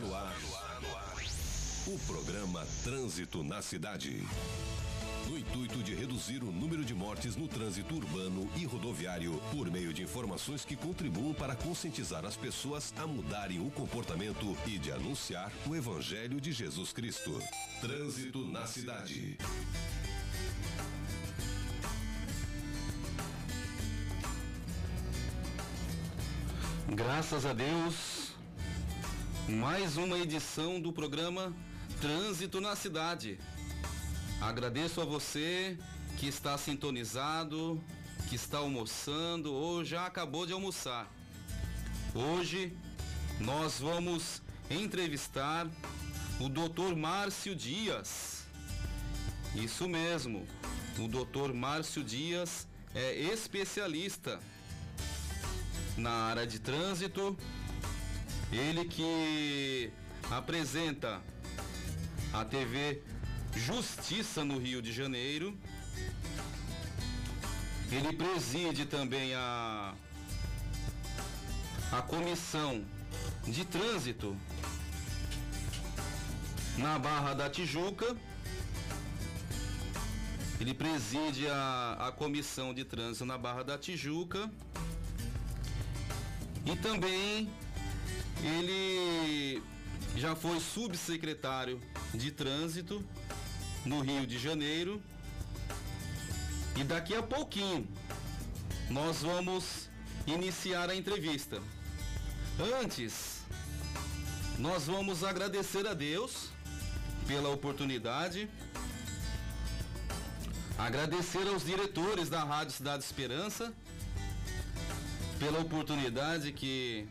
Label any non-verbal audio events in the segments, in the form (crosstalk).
No ar. O programa Trânsito na Cidade. No intuito de reduzir o número de mortes no trânsito urbano e rodoviário, por meio de informações que contribuam para conscientizar as pessoas a mudarem o comportamento e de anunciar o Evangelho de Jesus Cristo. Trânsito na Cidade. Graças a Deus, mais uma edição do programa Trânsito na Cidade. Agradeço a você que está sintonizado, que está almoçando ou já acabou de almoçar. Hoje nós vamos entrevistar o Dr. Márcio Dias. Isso mesmo, o Dr. Márcio Dias é especialista na área de trânsito. Ele que apresenta a TV Justiça no Rio de Janeiro. Ele preside também a a comissão de trânsito na Barra da Tijuca. Ele preside a, a comissão de trânsito na Barra da Tijuca. E também ele já foi subsecretário de trânsito no Rio de Janeiro. E daqui a pouquinho nós vamos iniciar a entrevista. Antes, nós vamos agradecer a Deus pela oportunidade. Agradecer aos diretores da Rádio Cidade Esperança pela oportunidade que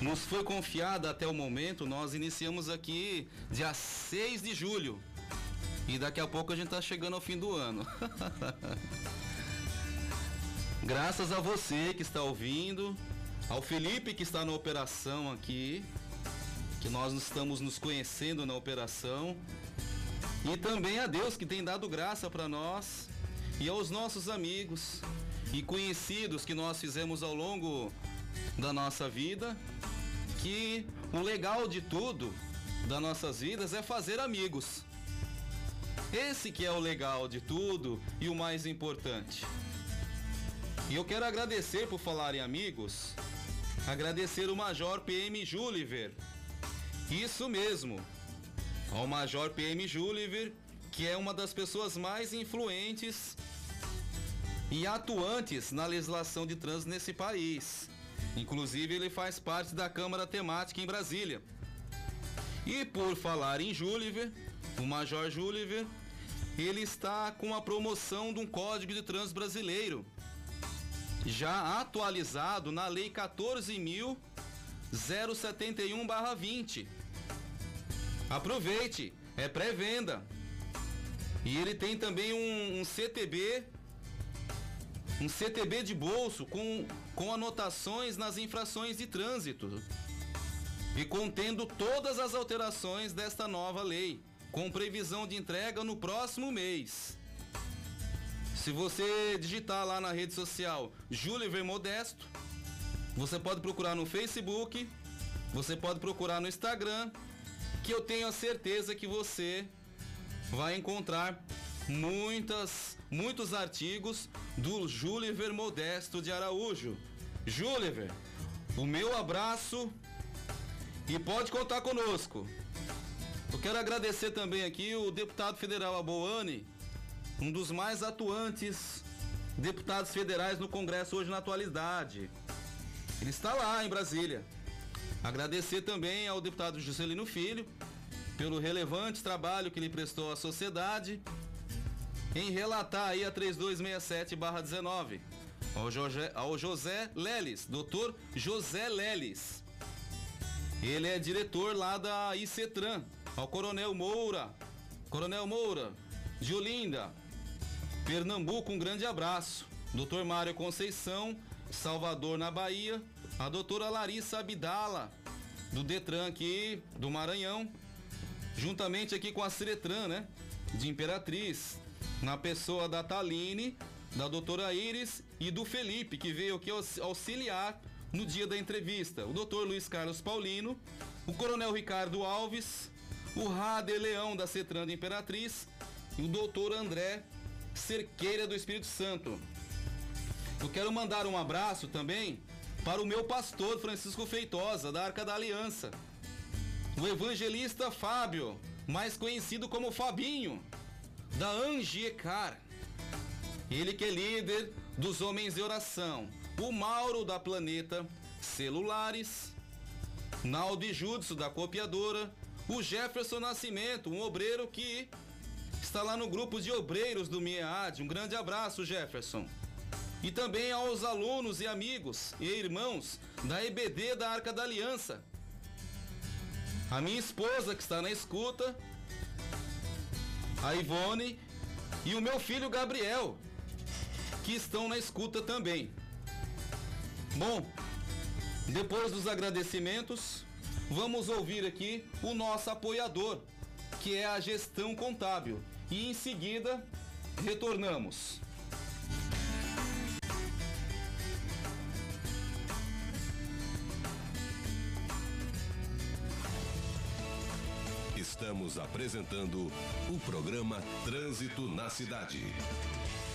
nos foi confiada até o momento. Nós iniciamos aqui dia 6 de julho. E daqui a pouco a gente está chegando ao fim do ano. (laughs) Graças a você que está ouvindo, ao Felipe que está na operação aqui, que nós estamos nos conhecendo na operação, e também a Deus que tem dado graça para nós e aos nossos amigos e conhecidos que nós fizemos ao longo da nossa vida, que o legal de tudo das nossas vidas é fazer amigos. Esse que é o legal de tudo e o mais importante. E eu quero agradecer por falar em amigos, agradecer o Major PM Juliver. Isso mesmo, ao Major PM Juliver, que é uma das pessoas mais influentes e atuantes na legislação de trânsito nesse país. Inclusive, ele faz parte da Câmara Temática em Brasília. E por falar em Juliver, o Major Juliver, ele está com a promoção de um Código de Trânsito Brasileiro, já atualizado na Lei 14.071-20. Aproveite, é pré-venda. E ele tem também um, um CTB um CTB de bolso com, com anotações nas infrações de trânsito e contendo todas as alterações desta nova lei, com previsão de entrega no próximo mês. Se você digitar lá na rede social Júlio Modesto, você pode procurar no Facebook, você pode procurar no Instagram, que eu tenho a certeza que você vai encontrar muitas, muitos artigos do Juliver Modesto de Araújo. Juliver, o meu abraço e pode contar conosco. Eu quero agradecer também aqui o deputado federal Aboane, um dos mais atuantes deputados federais no Congresso hoje na atualidade. Ele está lá em Brasília. Agradecer também ao deputado Juscelino Filho pelo relevante trabalho que ele prestou à sociedade em relatar aí a 3267-19 ao, José, ao José Leles, doutor José Leles. Ele é diretor lá da ICETRAN, ao Coronel Moura, Coronel Moura, de Olinda, Pernambuco, um grande abraço. Doutor Mário Conceição, Salvador, na Bahia, a doutora Larissa Abdala, do Detran aqui, do Maranhão, juntamente aqui com a Ciretran, né, de Imperatriz, na pessoa da Taline, da doutora Iris e do Felipe, que veio aqui auxiliar no dia da entrevista. O doutor Luiz Carlos Paulino, o Coronel Ricardo Alves, o Rader Leão da Cetranda Imperatriz e o doutor André Cerqueira do Espírito Santo. Eu quero mandar um abraço também para o meu pastor Francisco Feitosa, da Arca da Aliança. O evangelista Fábio, mais conhecido como Fabinho, da Angiecar. Ele que é líder dos homens de oração. O Mauro da Planeta Celulares. Naldo e Judson da Copiadora. O Jefferson Nascimento, um obreiro que está lá no grupo de obreiros do MIEAD. Um grande abraço, Jefferson. E também aos alunos e amigos e irmãos da EBD da Arca da Aliança. A minha esposa que está na escuta, a Ivone e o meu filho Gabriel, que estão na escuta também. Bom, depois dos agradecimentos, vamos ouvir aqui o nosso apoiador, que é a gestão contábil. E em seguida, retornamos. Estamos apresentando o programa Trânsito na Cidade.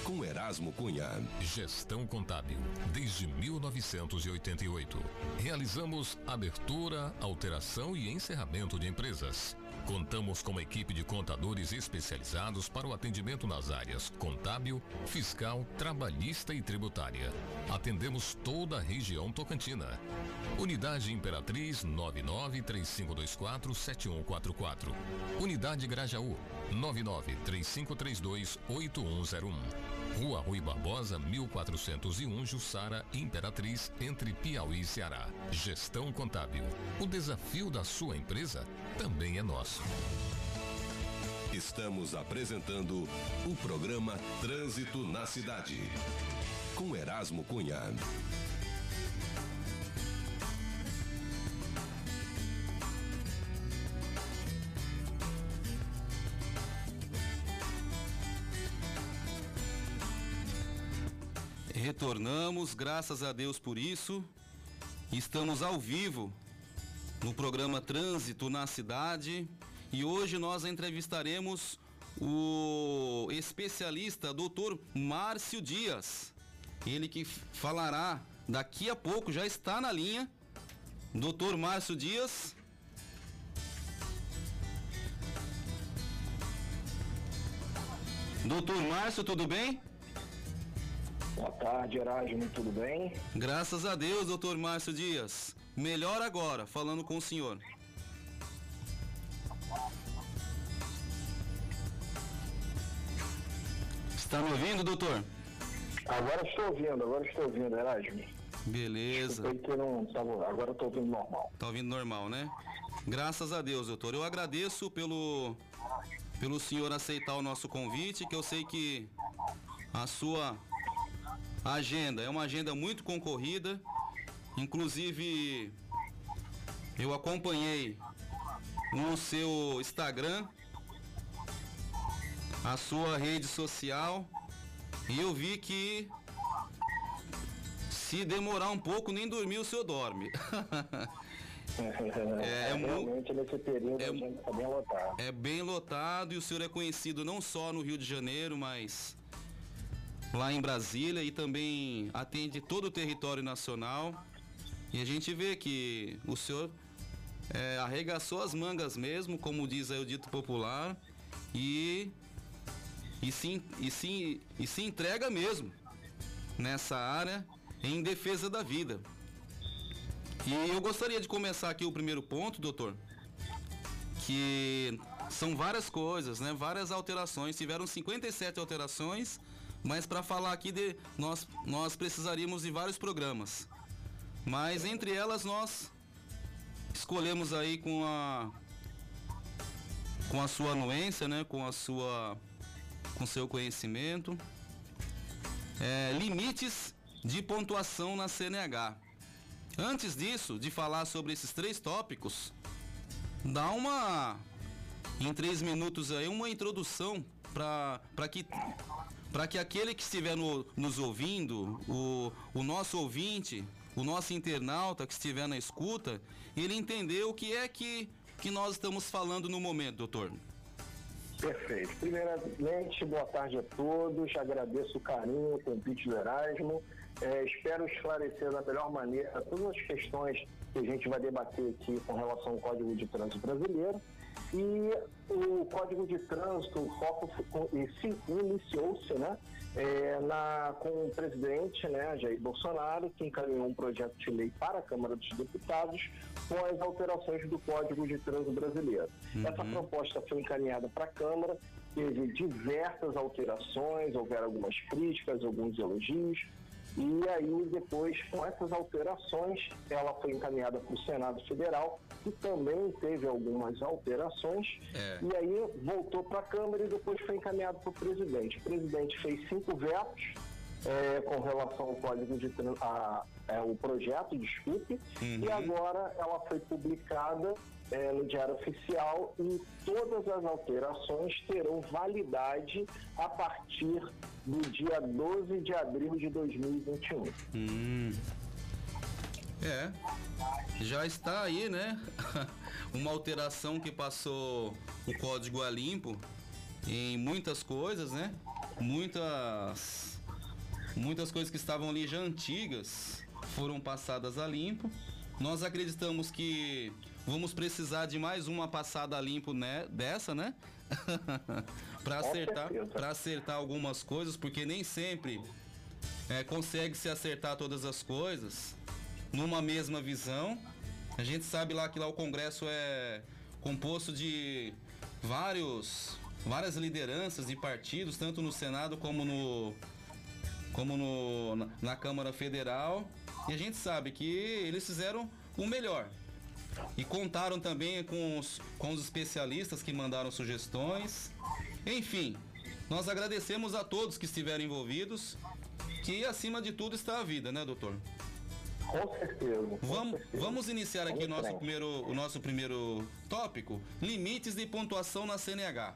Com Erasmo Cunha. Gestão Contábil, desde 1988. Realizamos abertura, alteração e encerramento de empresas. Contamos com uma equipe de contadores especializados para o atendimento nas áreas contábil, fiscal, trabalhista e tributária. Atendemos toda a região tocantina. Unidade Imperatriz 9935247144. Unidade Grajaú 9935328101. Rua Rui Barbosa 1401 Jussara Imperatriz entre Piauí e Ceará. Gestão Contábil. O desafio da sua empresa também é nosso. Estamos apresentando o programa Trânsito na Cidade. Com Erasmo Cunha. Retornamos, graças a Deus por isso. Estamos ao vivo no programa Trânsito na Cidade e hoje nós entrevistaremos o especialista Dr. Márcio Dias. Ele que falará daqui a pouco, já está na linha. Dr. Márcio Dias. Doutor Márcio, tudo bem? Boa tarde, Erasmo, tudo bem? Graças a Deus, doutor Márcio Dias. Melhor agora, falando com o senhor. Está me ouvindo, doutor? Agora estou ouvindo, agora estou ouvindo, Erasmo. Beleza. Eu não tava, agora estou ouvindo normal. Tá ouvindo normal, né? Graças a Deus, doutor. Eu agradeço pelo pelo senhor aceitar o nosso convite, que eu sei que a sua agenda é uma agenda muito concorrida. Inclusive eu acompanhei no seu Instagram a sua rede social e eu vi que se demorar um pouco nem dormir o senhor dorme. (laughs) É, é mu- realmente nesse período é a gente está bem lotado. É bem lotado e o senhor é conhecido não só no Rio de Janeiro, mas lá em Brasília e também atende todo o território nacional. E a gente vê que o senhor é, arregaçou as mangas mesmo, como diz aí o dito popular, e, e, se, e, se, e se entrega mesmo nessa área em defesa da vida. E eu gostaria de começar aqui o primeiro ponto, doutor, que são várias coisas, né? Várias alterações. Tiveram 57 alterações, mas para falar aqui de nós nós precisaríamos de vários programas. Mas entre elas nós escolhemos aí com a com a sua anuência, né? Com a sua com seu conhecimento, é, limites de pontuação na CNH. Antes disso, de falar sobre esses três tópicos, dá uma em três minutos aí uma introdução para que para que aquele que estiver no- nos ouvindo, o, o nosso ouvinte, o nosso internauta que estiver na escuta, ele entender o que é que, que nós estamos falando no momento, doutor. Perfeito. Primeiramente, boa tarde a todos. Agradeço o carinho, o convite do Erasmo. É, espero esclarecer da melhor maneira todas as questões que a gente vai debater aqui com relação ao Código de Trânsito Brasileiro. E o Código de Trânsito, o foco iniciou-se né, é, na, com o presidente né, Jair Bolsonaro, que encaminhou um projeto de lei para a Câmara dos Deputados com as alterações do Código de Trânsito Brasileiro. Uhum. Essa proposta foi encaminhada para a Câmara, teve diversas alterações, houveram algumas críticas, alguns elogios, e aí, depois, com essas alterações, ela foi encaminhada para o Senado Federal, que também teve algumas alterações, é. e aí voltou para a Câmara e depois foi encaminhado para o presidente. O presidente fez cinco vetos é, com relação ao código de a, é, o projeto, desculpe, uhum. e agora ela foi publicada é, no Diário Oficial e todas as alterações terão validade a partir do dia 12 de abril de 2021. Hum. É, já está aí, né? (laughs) Uma alteração que passou o código a limpo em muitas coisas, né? Muitas muitas coisas que estavam ali já antigas foram passadas a limpo. Nós acreditamos que vamos precisar de mais uma passada a limpo né, dessa, né? (laughs) para acertar, para acertar algumas coisas, porque nem sempre é, consegue se acertar todas as coisas numa mesma visão. A gente sabe lá que lá o Congresso é composto de vários várias lideranças de partidos, tanto no Senado como no como no, na Câmara Federal. E a gente sabe que eles fizeram o melhor. E contaram também com os, com os especialistas que mandaram sugestões. Enfim, nós agradecemos a todos que estiveram envolvidos, que acima de tudo está a vida, né, doutor? Com certeza. Com vamos, certeza. vamos iniciar aqui o nosso, primeiro, o nosso primeiro tópico: limites de pontuação na CNH.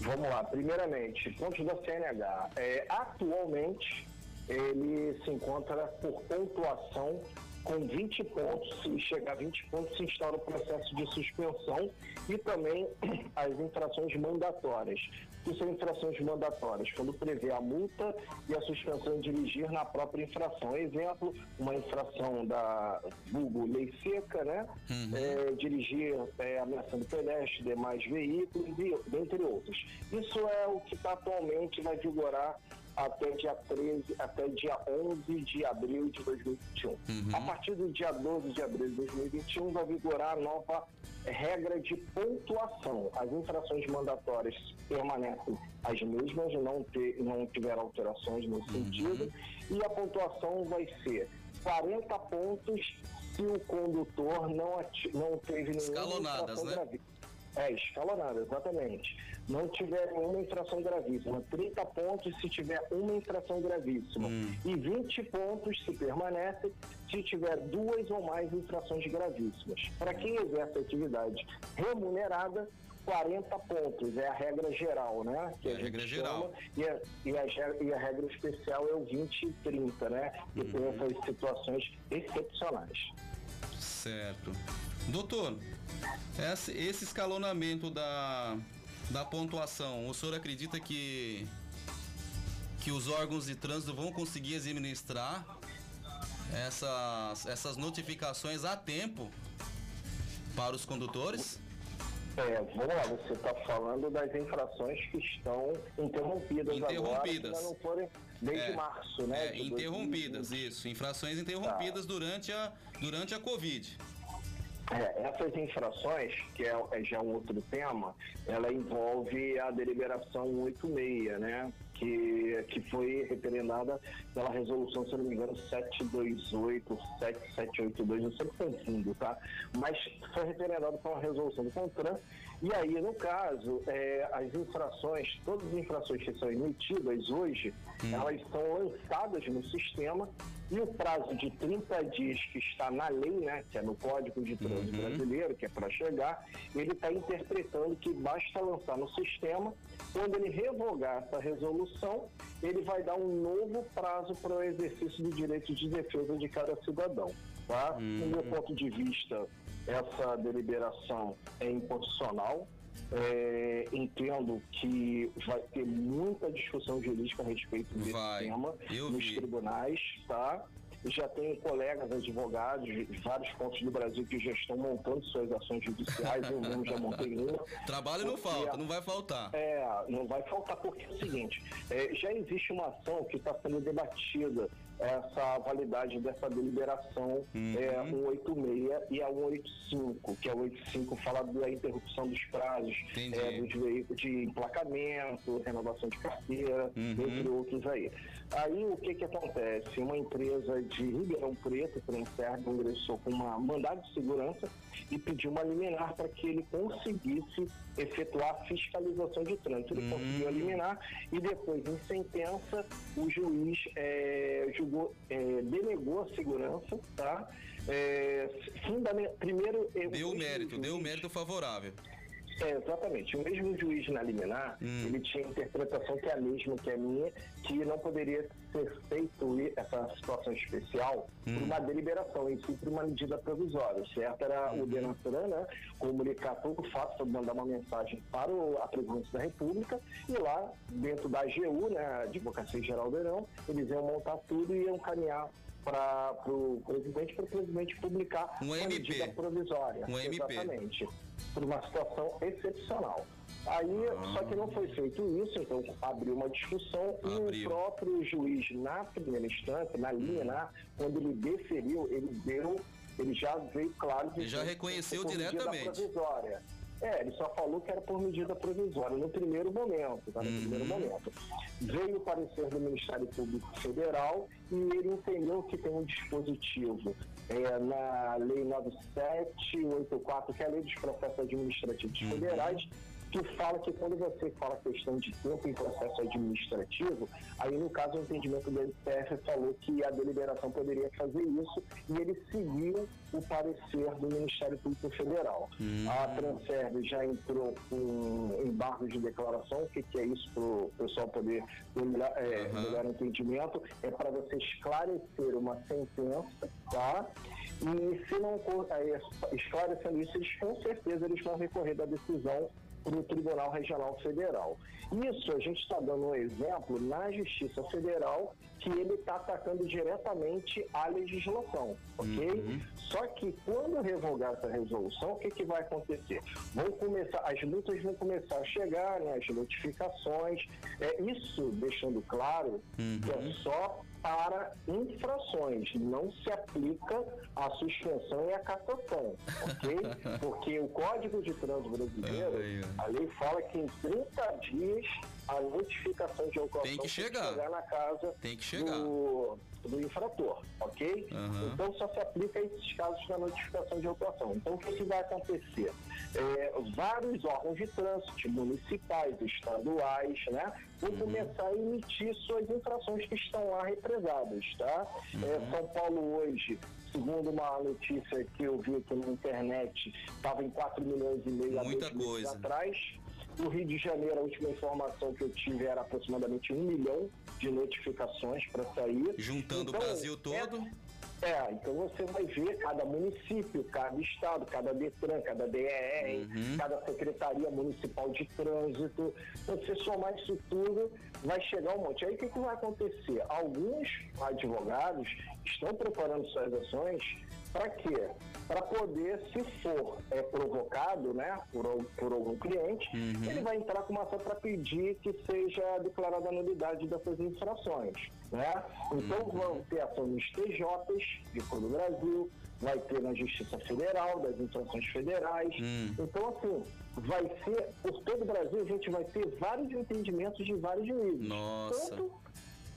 Vamos lá, primeiramente, pontos da CNH. É, atualmente, ele se encontra por pontuação com 20 pontos. Se chegar a 20 pontos, se instaura o processo de suspensão e também (clears throat) as infrações mandatórias. que são infrações mandatórias? Quando prevê a multa e a suspensão de dirigir na própria infração. Exemplo, uma infração da Google Lei Seca, né? Uhum. É, dirigir é, ameaçando pedestre, demais veículos, e, dentre outros. Isso é o que está atualmente vai vigorar até dia 13, até dia 11 de abril de 2021. Uhum. A partir do dia 12 de abril de 2021 vai vigorar a nova regra de pontuação. As infrações mandatórias permanecem as mesmas, não, ter, não tiveram alterações no uhum. sentido, e a pontuação vai ser 40 pontos se o condutor não, não teve nenhuma Escalonadas, né? É, escalonada, exatamente. Não tiver uma infração gravíssima. 30 pontos se tiver uma infração gravíssima. Hum. E 20 pontos se permanece se tiver duas ou mais infrações gravíssimas. Para quem exerce atividade remunerada, 40 pontos, é a regra geral, né? Que é a, regra geral. e, a, e, a, e, a, regra especial é o 20 e 30, né? Que uhum. tem essas situações excepcionais. Certo. Doutor, esse, esse escalonamento da, da pontuação, o senhor acredita que, que os órgãos de trânsito vão conseguir administrar essas, essas notificações a tempo para os condutores? É, vamos lá, você está falando das infrações que estão interrompidas, interrompidas. agora, não forem desde é, março, né? É, interrompidas, 2020. isso, infrações interrompidas tá. durante, a, durante a Covid. É, essas infrações, que é, é, já um outro tema, ela envolve a deliberação 186, né? Que, que foi referendada pela resolução, se não me engano, 728, 7782, eu sempre confundo, tá? Mas foi referendada pela resolução do CONTRAN. E aí, no caso, é, as infrações, todas as infrações que são emitidas hoje, hum. elas são lançadas no sistema E o prazo de 30 dias que está na lei, né, que é no Código de Trânsito uhum. Brasileiro, que é para chegar, ele está interpretando que basta lançar no sistema. Quando ele revogar essa resolução, ele vai dar um novo prazo para o exercício do direito de defesa de cada cidadão. Tá? Uhum. Do meu ponto de vista, essa deliberação é inconstitucional. É, entendo que vai ter muita discussão jurídica a respeito desse vai. tema Eu nos vi. tribunais, tá? já tenho colegas advogados de vários pontos do Brasil que já estão montando suas ações judiciais, eu mesmo já montei uma. (laughs) Trabalho não falta, não vai faltar. É, não vai faltar porque é o seguinte, é, já existe uma ação que está sendo debatida essa validade dessa deliberação uhum. é, 186 e a 185, que a 185 fala da interrupção dos prazos é, dos veículos de emplacamento, renovação de carteira, uhum. entre outros aí. Aí o que que acontece? Uma empresa de Ribeirão Preto, Transerve, ingressou com uma mandado de segurança e pediu uma liminar para que ele conseguisse efetuar a fiscalização de trânsito. Ele uhum. conseguiu eliminar e depois, em sentença, o juiz é, julgou, é, denegou a segurança, tá? É, primeiro... Deu mérito, juiz, deu mérito favorável. É, exatamente. O mesmo juiz na liminar, hum. ele tinha interpretação que é a mesma que a minha, que não poderia ser feito essa situação especial hum. por uma deliberação, em si por uma medida provisória. Certo era hum. o Denatran, né, comunicar todo o fato, mandar uma mensagem para o, a presidência da República e lá, dentro da AGU, né, a Advocacia Geral do Irão, eles iam montar tudo e iam caminhar para o presidente, para o presidente publicar um MP. medida provisória. Um MP. Exatamente por uma situação excepcional. Aí, ah. só que não foi feito isso, então abriu uma discussão abriu. e o próprio juiz, na primeira instância, na linha, hum. quando ele deferiu, ele deu, ele já veio claro que. Ele já reconheceu diretamente. Provisória. É, ele só falou que era por medida provisória no primeiro momento, tá? No uhum. primeiro momento. Veio o parecer do Ministério Público Federal e ele entendeu que tem um dispositivo é, na Lei 9784, que é a Lei dos Processos Administrativos uhum. Federais, que fala que quando você fala questão de tempo em processo administrativo, aí no caso o entendimento do STF falou que a deliberação poderia fazer isso e ele seguiu o parecer do Ministério Público Federal. Hum. A Transerve já entrou com embargo de declaração, o que, que é isso para o pessoal poder melhor, é, uhum. melhor entendimento? É para você esclarecer uma sentença, tá? E se não é, esclarecendo isso, eles com certeza eles vão recorrer da decisão para o Tribunal Regional Federal. Isso a gente está dando um exemplo na Justiça Federal que ele está atacando diretamente a legislação, ok? Uhum. Só que quando revogar essa resolução, o que, que vai acontecer? Vão começar, as multas vão começar a chegar, né, as notificações. É isso deixando claro uhum. que é só para infrações, não se aplica a suspensão e a cassação, ok? (laughs) Porque o Código de Trânsito Brasileiro, a lei fala que em 30 dias a notificação de ocupação tem que chegar, tem que chegar na casa tem que chegar. Do, do infrator, ok? Uhum. Então só se aplica a esses casos da notificação de autuação. Então o que, que vai acontecer? É, vários órgãos de trânsito, municipais, estaduais, né, vão uhum. começar a emitir suas infrações que estão lá represadas, tá? Uhum. É, São Paulo hoje segundo uma notícia que eu vi aqui na internet, estava em 4 milhões e meio Muita há coisa. atrás. No Rio de Janeiro, a última informação que eu tive era aproximadamente um milhão de notificações para sair. Juntando então, o Brasil todo? É, é, então você vai ver cada município, cada estado, cada DETRAN, cada DER, uhum. cada Secretaria Municipal de Trânsito. Você somar isso tudo, vai chegar um monte. Aí o que, que vai acontecer? Alguns advogados estão preparando suas ações para quê? Para poder, se for é, provocado né, por, por algum cliente, uhum. ele vai entrar com uma ação para pedir que seja declarada a nulidade dessas infrações. Né? Então uhum. vão ter ação nos TJs de todo o Brasil, vai ter na Justiça Federal, das infrações federais. Uhum. Então, assim, vai ser, por todo o Brasil, a gente vai ter vários entendimentos de vários juízes. Nossa. Tanto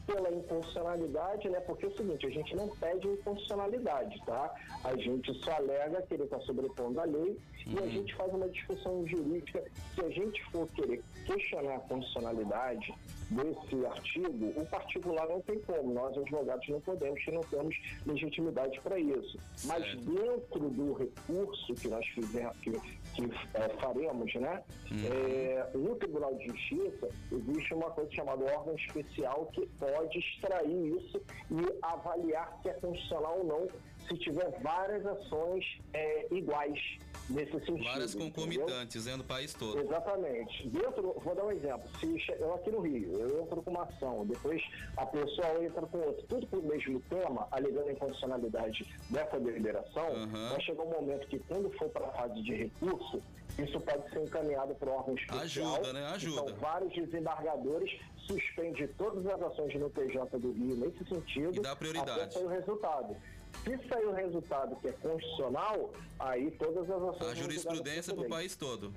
pela inconstitucionalidade, né? Porque é o seguinte, a gente não pede inconstitucionalidade, tá? A gente só alega que ele está sobrepondo a lei uhum. e a uhum. gente faz uma discussão jurídica. Se a gente for querer questionar a constitucionalidade desse artigo, o particular não tem como, nós advogados não podemos, que não temos legitimidade para isso. Mas dentro do recurso que nós fizemos, que, que é, faremos, né, uhum. é, no Tribunal de Justiça existe uma coisa chamada órgão especial que pode extrair isso e avaliar se é constitucional ou não se tiver várias ações é, iguais nesse sentido. Várias concomitantes entendeu? no país todo. Exatamente. Dentro, vou dar um exemplo. Se eu aqui no Rio, eu entro com uma ação, depois a pessoa entra com outra, tudo com o mesmo tema, alegando a inconstitucionalidade dessa deliberação, uhum. vai chegar um momento que quando for para a fase de recurso, isso pode ser encaminhado para o órgão especial. Ajuda, né? Ajuda. Então, vários desembargadores suspendem todas as ações no PJ do Rio nesse sentido. E dá prioridade. Até o resultado. Se sair o resultado que é constitucional, aí todas as ações. A jurisprudência para o país todo.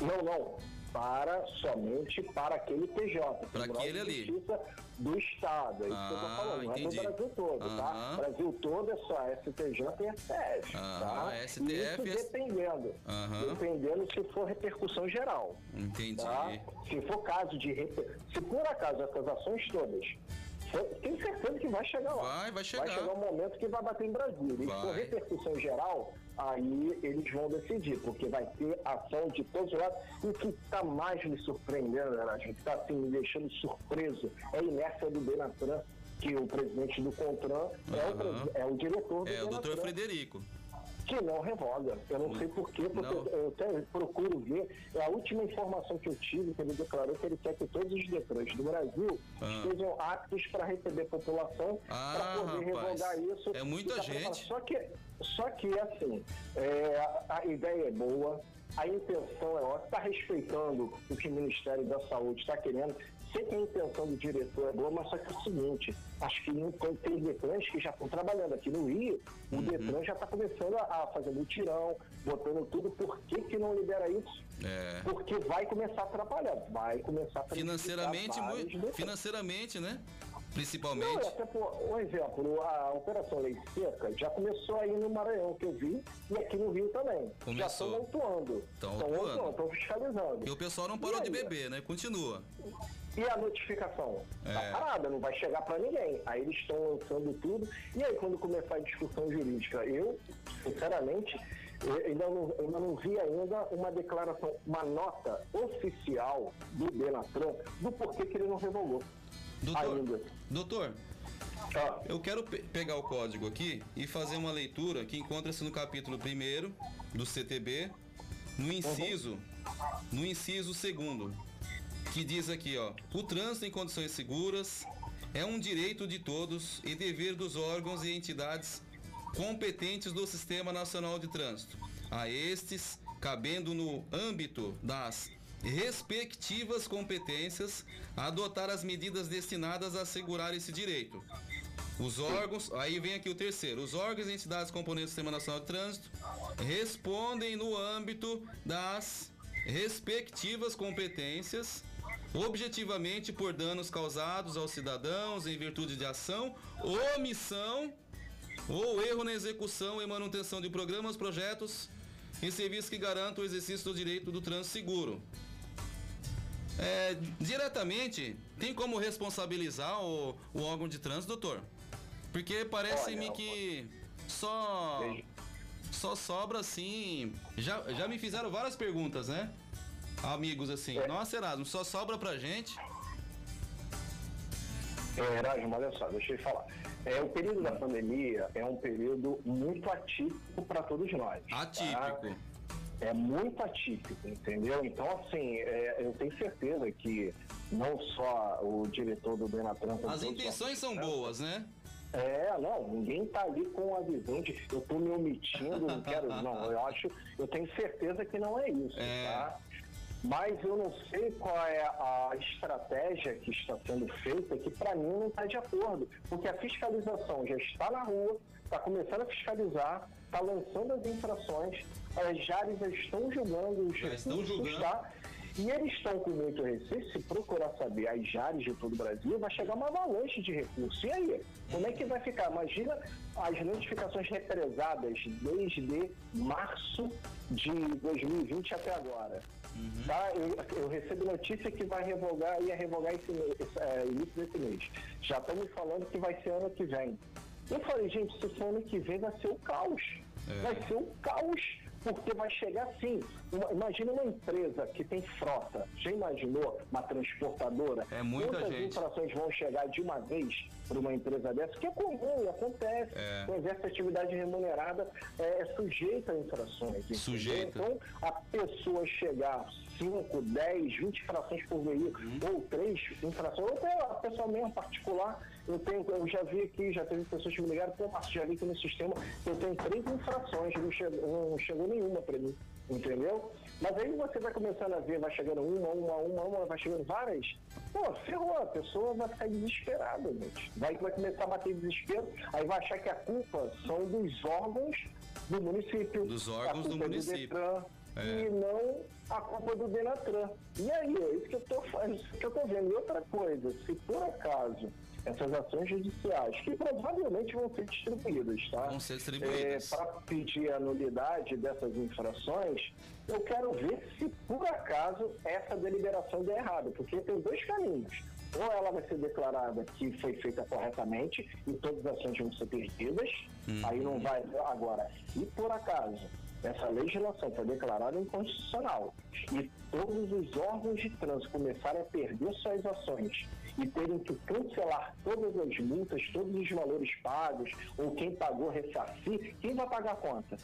Não, não. Para somente para aquele PJ. Para aquele ali. do Estado. É isso ah, que eu tô ah, falando. Não é do Brasil todo, uhum. tá? Brasil todo é só STJ e STF. Uhum. Tá? STF isso dependendo. Dependendo se for repercussão geral. Entendi. Tá? Se for caso de. Se por acaso essas ações todas tenho certeza que vai chegar lá. Vai, vai chegar. Vai chegar um momento que vai bater em Brasília. E por repercussão geral, aí eles vão decidir, porque vai ter ação de todos os lados. E o que está mais me surpreendendo, né, que está assim, me deixando surpreso, é a inércia do Denatran, que o presidente do CONTRAN uhum. é, o, é o diretor do É o doutor Frederico que não revoga. Eu não sei porquê, porque não. eu até procuro ver. A última informação que eu tive, que ele declarou que ele quer que todos os Detrans do Brasil ah. estejam aptos para receber população ah, para poder rapaz. revogar isso. É muita gente. Só que, só que assim, é, a ideia é boa, a intenção é ótima, está respeitando o que o Ministério da Saúde está querendo sei que a intenção do diretor é boa, mas só que é o seguinte, acho que tem Detrans que já estão trabalhando aqui no Rio, o uhum. Detran já está começando a, fazer mutirão, botando tudo, por que, que não libera isso? É. Porque vai começar a atrapalhar, vai começar a financeiramente, muito, financeiramente, né? Principalmente. Não, até por um exemplo, a Operação Lei Seca já começou aí no Maranhão, que eu vi, e aqui no Rio também. Começou. Já estão autuando. Estão autuando, estão fiscalizando. E o pessoal não parou de beber, né? Continua. E a notificação? Tá é. Tá parada, não vai chegar para ninguém. Aí eles estão lançando tudo. E aí, quando começar a discussão jurídica, eu, sinceramente, eu ainda não, ainda não vi ainda uma declaração, uma nota oficial do Denatran do porquê que ele não revogou. Doutor, ainda. doutor ah. eu quero pe pegar o código aqui e fazer uma leitura que encontra-se no capítulo 1 do CTB, no inciso, uhum. no inciso segundo que diz aqui, ó: "O trânsito em condições seguras é um direito de todos e dever dos órgãos e entidades competentes do Sistema Nacional de Trânsito. A estes, cabendo no âmbito das respectivas competências, adotar as medidas destinadas a assegurar esse direito. Os órgãos, aí vem aqui o terceiro, os órgãos e entidades componentes do Sistema Nacional de Trânsito respondem no âmbito das respectivas competências objetivamente por danos causados aos cidadãos em virtude de ação, omissão ou erro na execução e manutenção de programas, projetos e serviços que garantam o exercício do direito do trânsito seguro. É, diretamente, tem como responsabilizar o, o órgão de trânsito, doutor? Porque parece-me que só só sobra assim. Já, já me fizeram várias perguntas, né? Amigos assim. É. Nossa, Erasmo, só sobra pra gente. É, Erasmo, olha só, deixa eu falar. É, o período da pandemia é um período muito atípico para todos nós. Tá? Atípico. Tá? É muito atípico, entendeu? Então, assim, é, eu tenho certeza que não só o diretor do Denatran... As intenções são boas, né? É, não, ninguém tá ali com a visão de eu tô me omitindo, não quero. Não, eu acho, eu tenho certeza que não é isso, (laughs) é. tá? Mas eu não sei qual é a estratégia que está sendo feita, que para mim não está de acordo, porque a fiscalização já está na rua, está começando a fiscalizar, está lançando as infrações, as JARES já estão julgando os já estão julgando. Tá? E eles estão com muito receio, se procurar saber as JARES de todo o Brasil, vai chegar uma avalanche de recursos. E aí? Como é que vai ficar? Imagina as notificações represadas desde março de 2020 até agora. Uhum. Tá? Eu, eu, recebo notícia que vai revogar, ia revogar esse, esse é, início desse mês. Já estão me falando que vai ser ano que vem. Eu falei, gente, se for ano que vem vai ser o caos. É. Vai ser o caos porque vai chegar. Uma, imagina uma empresa que tem frota. Já imaginou uma transportadora? É muita Quantas gente. infrações vão chegar de uma vez para uma empresa dessa? Que é comum, acontece. É. Exercício atividade remunerada é, é sujeita a infrações. Sujeita. Então, a pessoa chegar 5, 10, 20 infrações por veículo, uhum. ou 3 infrações, ou até a pessoa mesmo particular, eu tenho, eu já vi aqui, já teve pessoas que me ligaram, pô, Márcio, já vi aqui no sistema, eu tenho três infrações, não chegou, não chegou nenhuma para mim, entendeu? Mas aí você vai começando a ver, vai chegando uma, uma, uma, uma, vai chegando várias, pô, ferrou, a pessoa vai ficar desesperada, gente. Vai, vai começar a bater desespero, aí vai achar que a culpa são dos órgãos do município. Dos órgãos do município. Do é. e não a culpa do Denatran. E aí, é isso que eu tô, é isso que eu tô vendo. E outra coisa, se por acaso essas ações judiciais, que provavelmente vão ser distribuídas, tá? Vão ser distribuídas. É, Para pedir a nulidade dessas infrações, eu quero ver se por acaso essa deliberação der errado, porque tem dois caminhos. Ou ela vai ser declarada que foi feita corretamente e todas as ações vão ser perdidas, hum. aí não vai. Agora, se por acaso essa legislação foi declarada inconstitucional e todos os órgãos de trânsito começarem a perder suas ações e terem que cancelar todas as multas, todos os valores pagos, ou quem pagou ressarcir, quem vai pagar a conta?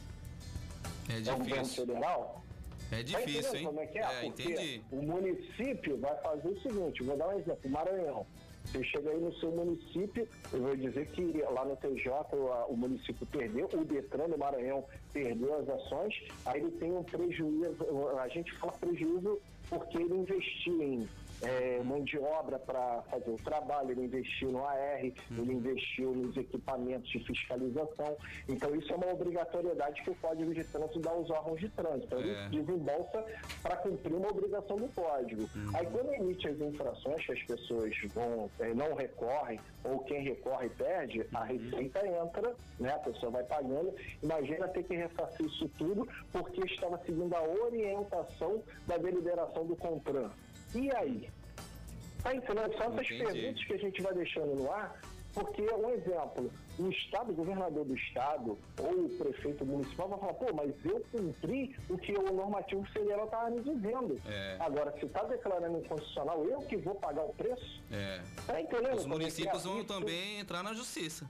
É difícil. É o governo federal? É difícil, hein? Como é que é? é entendi. o município vai fazer o seguinte, vou dar um exemplo, Maranhão. Você chega aí no seu município, eu vou dizer que lá no TJ o, o município perdeu, o Detran do Maranhão perdeu as ações, aí ele tem um prejuízo, a gente fala prejuízo porque ele investiu em é, mão de obra para fazer o trabalho, ele investiu no AR, uhum. ele investiu nos equipamentos de fiscalização. Então, isso é uma obrigatoriedade que o Código de Trânsito dá aos órgãos de trânsito. Ele é. desembolsa para cumprir uma obrigação do Código. Uhum. Aí, quando emite as infrações que as pessoas vão, é, não recorrem, ou quem recorre perde, a uhum. receita entra, né? a pessoa vai pagando. Imagina ter que ressarcir isso tudo porque estava seguindo a orientação da deliberação do CONTRAN. E aí? Tá entendendo? São essas perguntas que a gente vai deixando no ar, porque, um exemplo, o Estado, o governador do Estado ou o prefeito municipal vai falar, pô, mas eu cumpri o que o normativo federal estava me dizendo. É. Agora, se está declarando inconstitucional, eu que vou pagar o preço? É. Tá entendendo? Os é municípios vão também entrar na justiça.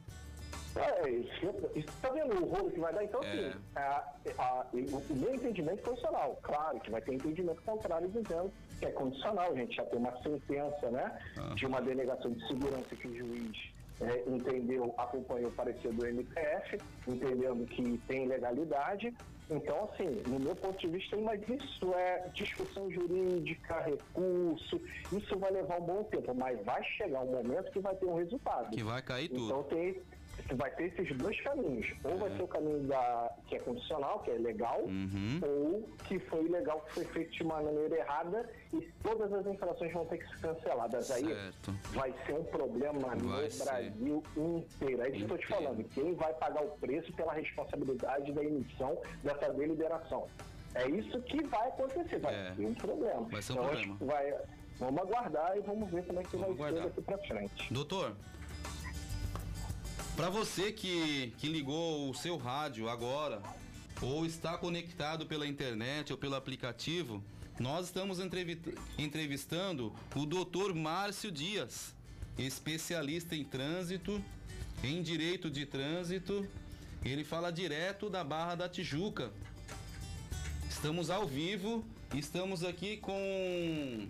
É, isso, tá vendo o rolo que vai dar? Então, assim, é. assim, a, a, o meu entendimento é condicional. Claro que vai ter entendimento contrário dizendo que é condicional. A gente já tem uma sentença, né, ah. de uma delegação de segurança que o juiz é, entendeu, acompanhou o parecer do MPF, entendendo que tem legalidade. Então, assim, no meu ponto de vista, mas isso é discussão jurídica, recurso, isso vai levar um bom tempo, mas vai chegar um momento que vai ter um resultado. Que vai cair tudo. Então tem, vai ter esses dois caminhos. Ou é. vai ser o caminho da, que é condicional, que é legal, uhum. ou que foi ilegal, que foi feito de uma maneira errada e todas as infrações vão ter que ser canceladas. Certo. Aí vai ser um problema vai no ser. Brasil inteiro. É isso que eu estou te falando. Quem vai pagar o preço pela responsabilidade da emissão dessa deliberação? É isso que vai acontecer, vai é. ser um problema. Vai ser um então, problema. Vai, vamos aguardar e vamos ver como é que vamos vai aguardar. ser daqui para frente. Doutor, para você que, que ligou o seu rádio agora, ou está conectado pela internet ou pelo aplicativo, nós estamos entrevistando o Dr. Márcio Dias, especialista em trânsito, em direito de trânsito. Ele fala direto da Barra da Tijuca. Estamos ao vivo, estamos aqui com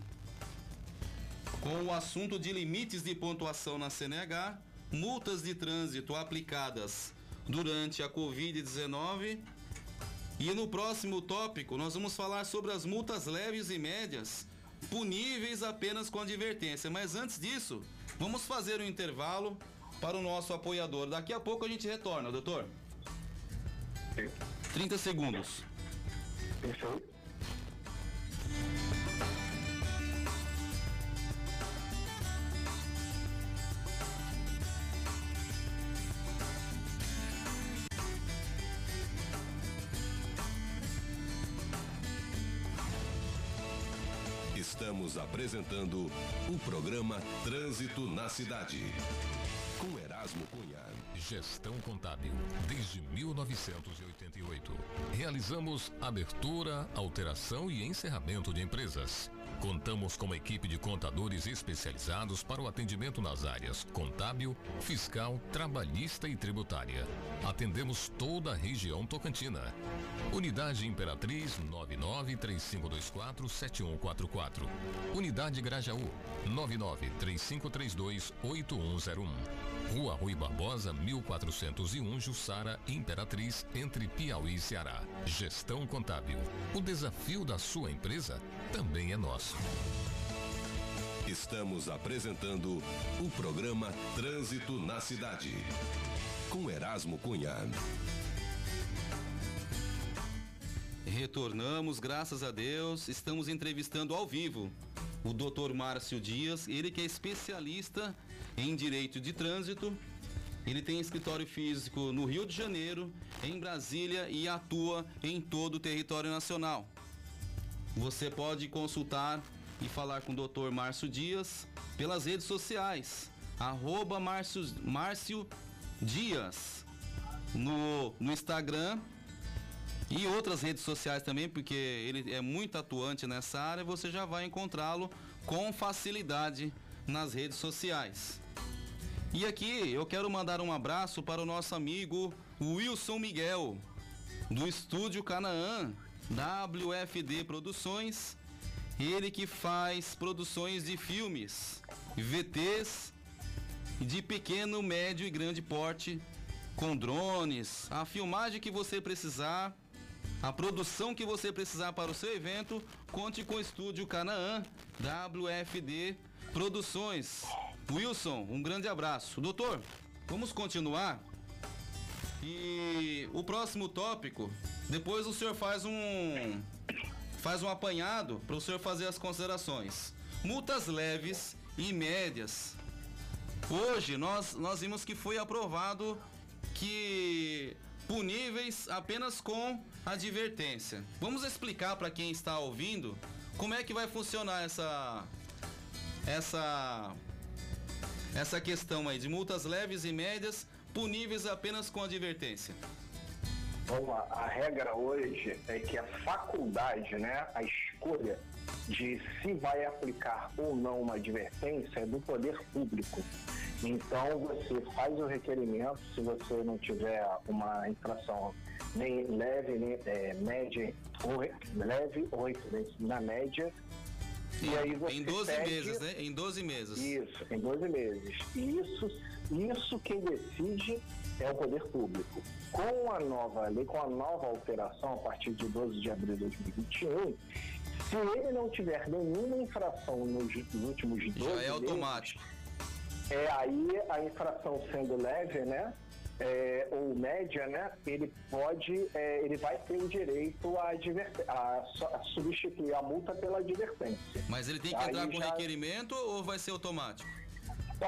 com o assunto de limites de pontuação na CNH multas de trânsito aplicadas durante a Covid-19. E no próximo tópico, nós vamos falar sobre as multas leves e médias, puníveis apenas com advertência. Mas antes disso, vamos fazer um intervalo para o nosso apoiador. Daqui a pouco a gente retorna, doutor. 30 segundos. Perfeito. Estamos apresentando o programa Trânsito na Cidade. Com Erasmo Cunha. Gestão Contábil, desde 1988. Realizamos abertura, alteração e encerramento de empresas. Contamos com uma equipe de contadores especializados para o atendimento nas áreas contábil, fiscal, trabalhista e tributária. Atendemos toda a região tocantina. Unidade Imperatriz 9935247144. Unidade Grajaú 9935328101. Rua Rui Barbosa 1401 Jussara Imperatriz entre Piauí e Ceará. Gestão Contábil. O desafio da sua empresa também é nosso. Estamos apresentando o programa Trânsito na Cidade. Com Erasmo Cunha. Retornamos, graças a Deus. Estamos entrevistando ao vivo o Dr. Márcio Dias, ele que é especialista em direito de trânsito. Ele tem escritório físico no Rio de Janeiro, em Brasília e atua em todo o território nacional. Você pode consultar e falar com o Dr. Márcio Dias pelas redes sociais. Arroba Márcio, Márcio Dias no, no Instagram e outras redes sociais também, porque ele é muito atuante nessa área, você já vai encontrá-lo com facilidade nas redes sociais. E aqui eu quero mandar um abraço para o nosso amigo Wilson Miguel, do estúdio Canaã, WFD Produções. Ele que faz produções de filmes, VTs de pequeno, médio e grande porte, com drones, a filmagem que você precisar, a produção que você precisar para o seu evento, conte com o estúdio Canaã, WFD Produções. Wilson, um grande abraço. Doutor, vamos continuar? E o próximo tópico, depois o senhor faz um faz um apanhado para o senhor fazer as considerações. Multas leves e médias. Hoje nós nós vimos que foi aprovado que puníveis apenas com advertência. Vamos explicar para quem está ouvindo como é que vai funcionar essa essa essa questão aí de multas leves e médias puníveis apenas com advertência. Vamos lá, a regra hoje é que a faculdade, né, a escolha de se vai aplicar ou não uma advertência é do poder público. Então você faz o requerimento, se você não tiver uma infração nem leve, nem é, média, ou leve ou na média, e aí você em 12 pede... meses, né? Em 12 meses. Isso, em 12 meses. E isso, isso quem decide é o poder público. Com a nova lei, com a nova alteração a partir de 12 de abril de 2021, se ele não tiver nenhuma infração nos, últimos 12 Já é automático. Meses, é aí a infração sendo leve, né? É, ou média, né, ele pode, é, ele vai ter o direito a, a, a, substituir a multa pela advertência. Mas ele tem que Aí entrar com já... requerimento ou vai ser automático?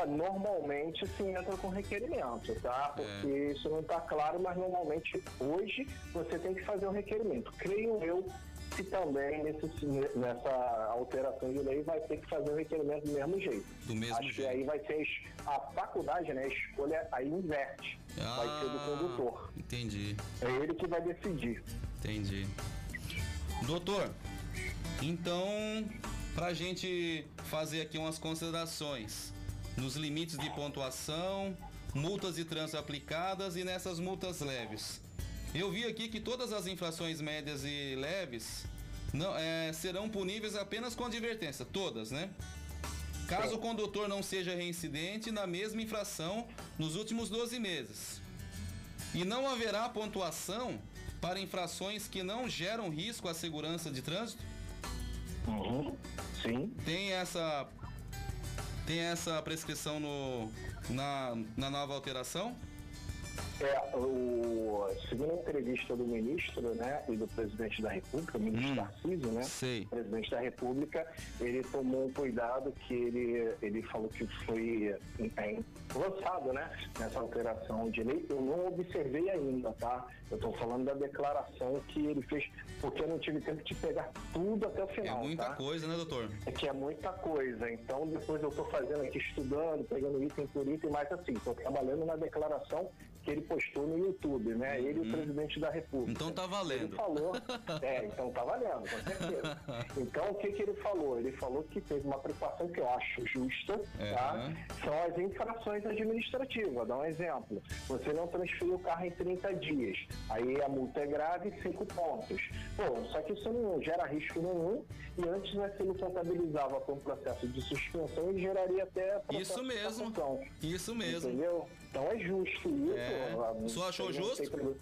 normalmente se entra com requerimento, tá? É. Porque é. isso não está claro, mas normalmente hoje você tem que fazer um requerimento. Creio eu que também nesse, nessa alteração de lei vai ter que fazer o requerimento do mesmo jeito. Do mesmo Acho jeito. que aí vai ser a faculdade, né? A escolha aí inverte. Ah, vai ser do ah, condutor. Entendi. É ele que vai decidir. Entendi. Doutor, então, pra gente fazer aqui umas considerações nos limites de pontuação, multas de trânsito aplicadas e nessas multas leves. Eu vi aqui que todas as infrações médias e leves não, é, serão puníveis apenas com advertência, todas, né? Caso o condutor não seja reincidente na mesma infração nos últimos 12 meses. E não haverá pontuação para infrações que não geram risco à segurança de trânsito? Uhum. Sim. Tem essa tem essa prescrição no, na, na nova alteração? É, o, segundo a entrevista do ministro, né, e do presidente da República, o ministro Hum, Tarcísio, né, sei. presidente da República, ele tomou um cuidado que ele, ele falou que foi é, lançado, né, nessa alteração de lei. Eu não observei ainda, tá? Eu estou falando da declaração que ele fez, porque eu não tive tempo de pegar tudo até o É final, muita tá? coisa, né, doutor? É que é muita coisa. Então, depois eu estou fazendo aqui, estudando, pegando item por item, mas assim, estou trabalhando na declaração que ele postou no YouTube, né? Ele e o presidente da República. Uhum. Então tá Ele valendo. falou, é, então tá valendo, com certeza. (laughs) Então o que, que ele falou? Ele falou que teve uma preocupação que eu acho justa, tá? Uhum. São as infrações administrativas. Vou dar um exemplo. Você não transferiu o carro em 30 dias. Aí a multa é grave, 5 pontos. Pô, só que isso não gera risco nenhum e antes, né, se ele contabilizava com o processo de suspensão, ele geraria até Isso mesmo. Isso mesmo. Entendeu? Então é justo isso. É. Senhor achou justo?